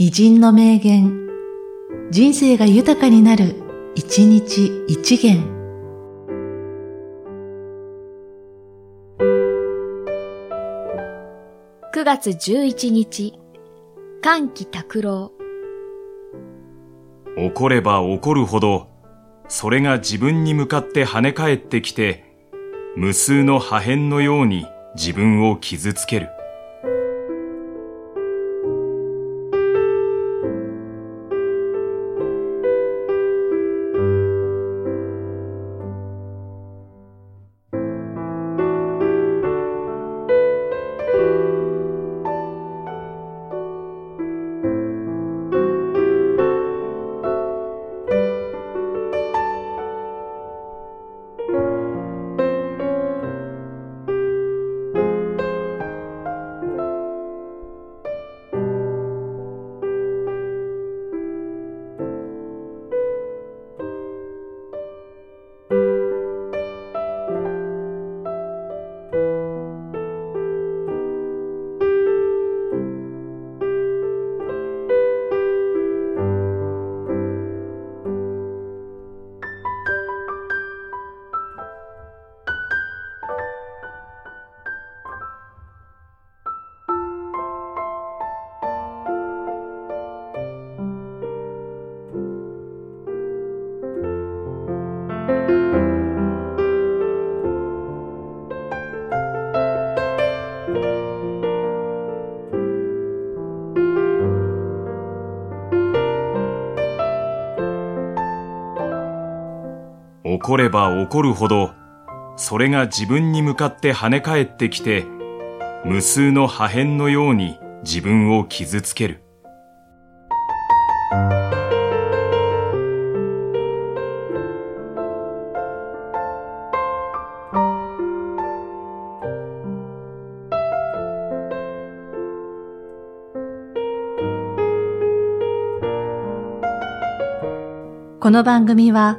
偉人の名言、人生が豊かになる、一日一元。9月11日、歓喜拓郎。怒れば怒るほど、それが自分に向かって跳ね返ってきて、無数の破片のように自分を傷つける。怒れば怒るほど、それが自分に向かって跳ね返ってきて、無数の破片のように自分を傷つける。この番組は、